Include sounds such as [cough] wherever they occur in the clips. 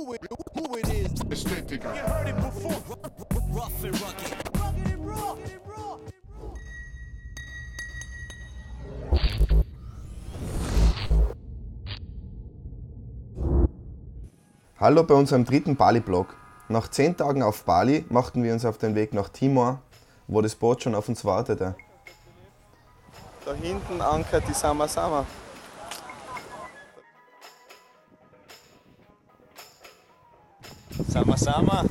who it, who it is. Ästhetiker. You heard it before. Rough and rugged. Rugged and raw. Hallo bei unserem dritten Bali-Blog. Nach zehn Tagen auf Bali machten wir uns auf den Weg nach Timor, wo das Boot schon auf uns wartete. Da hinten ankert die Sama Sama. Sama Sama.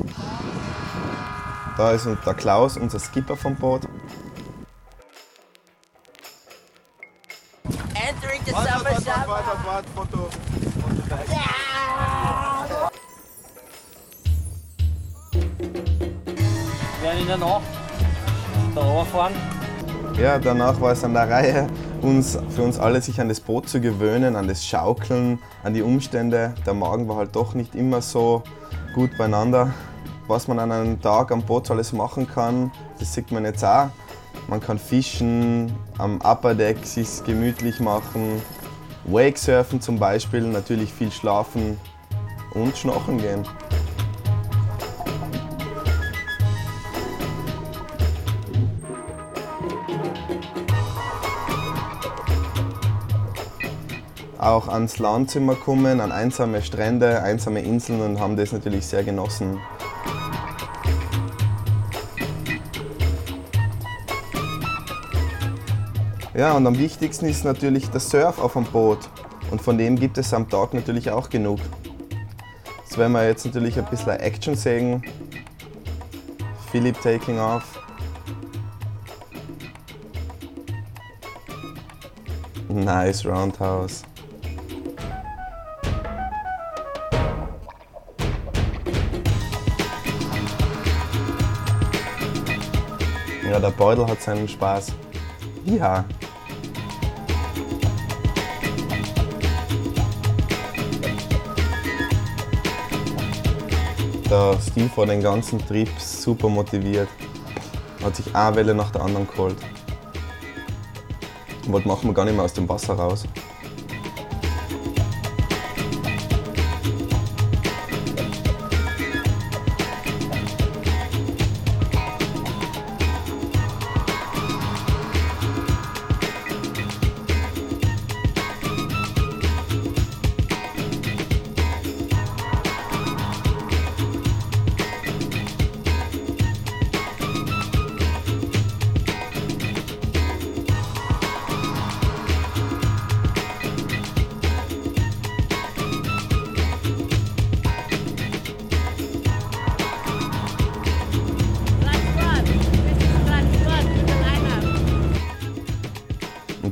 Da ist der Klaus, unser Skipper vom Boot. Entering the Warte, Sama warte, Sama. warte, warte, Foto. Wir werden in der Nacht da runterfahren. Ja, danach war es an der Reihe, uns, für uns alle sich an das Boot zu gewöhnen, an das Schaukeln, an die Umstände. Der Magen war halt doch nicht immer so gut beieinander. Was man an einem Tag am Boot alles machen kann, das sieht man jetzt auch. Man kann fischen, am Upper Deck sich gemütlich machen, Wakesurfen zum Beispiel, natürlich viel schlafen und schnorcheln gehen. Auch ans Land sind wir gekommen, an einsame Strände, einsame Inseln und haben das natürlich sehr genossen. Ja, und am wichtigsten ist natürlich der Surf auf dem Boot. Und von dem gibt es am Tag natürlich auch genug. Jetzt werden wir jetzt natürlich ein bisschen Action sehen. Philipp taking off. Nice roundhouse. Ja, der Beutel hat seinen Spaß. Ja. Der Steve war den ganzen Trip super motiviert. Hat sich eine Welle nach der anderen geholt. Was machen wir gar nicht mehr aus dem Wasser raus.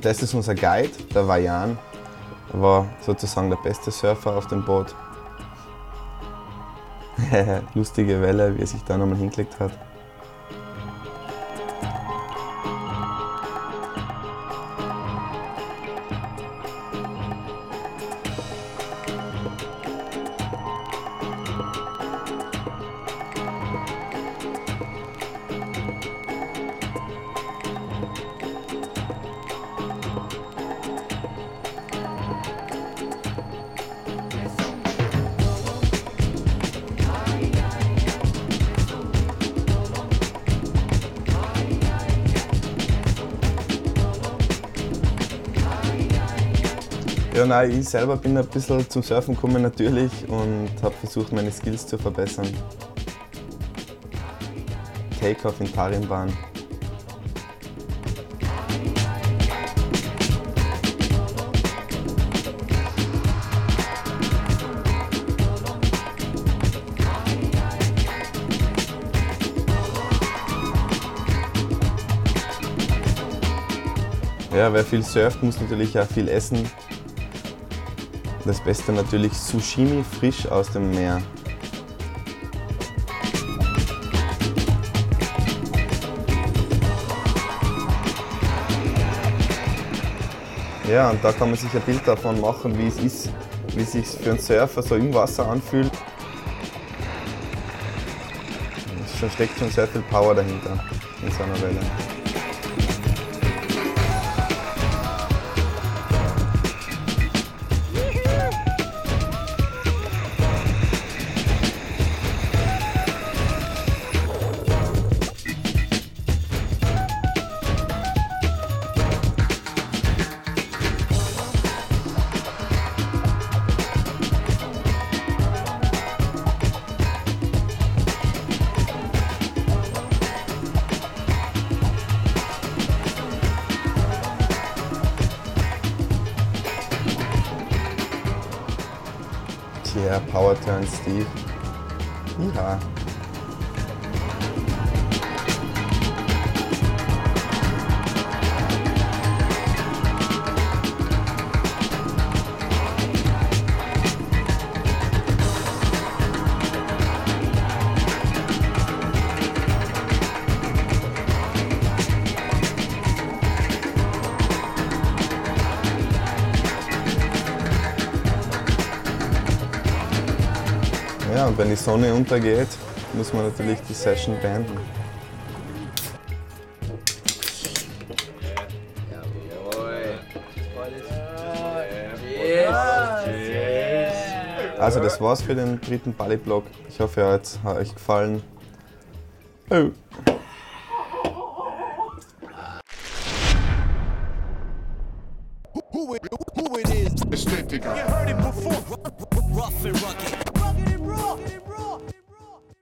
Das ist unser Guide, der Vajan. War sozusagen der beste Surfer auf dem Boot. [laughs] Lustige Welle, wie er sich da nochmal hingelegt hat. Ja, nein, ich selber bin ein bisschen zum Surfen gekommen natürlich und habe versucht, meine Skills zu verbessern. Takeoff in Tarimbahn. Ja, wer viel surft, muss natürlich auch viel essen. Das Beste natürlich Sushimi frisch aus dem Meer. Ja, und da kann man sich ein Bild davon machen, wie es ist, wie es sich für einen Surfer so im Wasser anfühlt. Es steckt schon sehr viel Power dahinter in so einer Welle. Power Turn Steve. Ja. Ja, und wenn die Sonne untergeht, muss man natürlich die Session beenden. Also das war's für den dritten Bali-Blog. Ich hoffe, er hat euch gefallen. Oh. Who it, it is? You heard it before. Rough and rugged. Rugged and raw.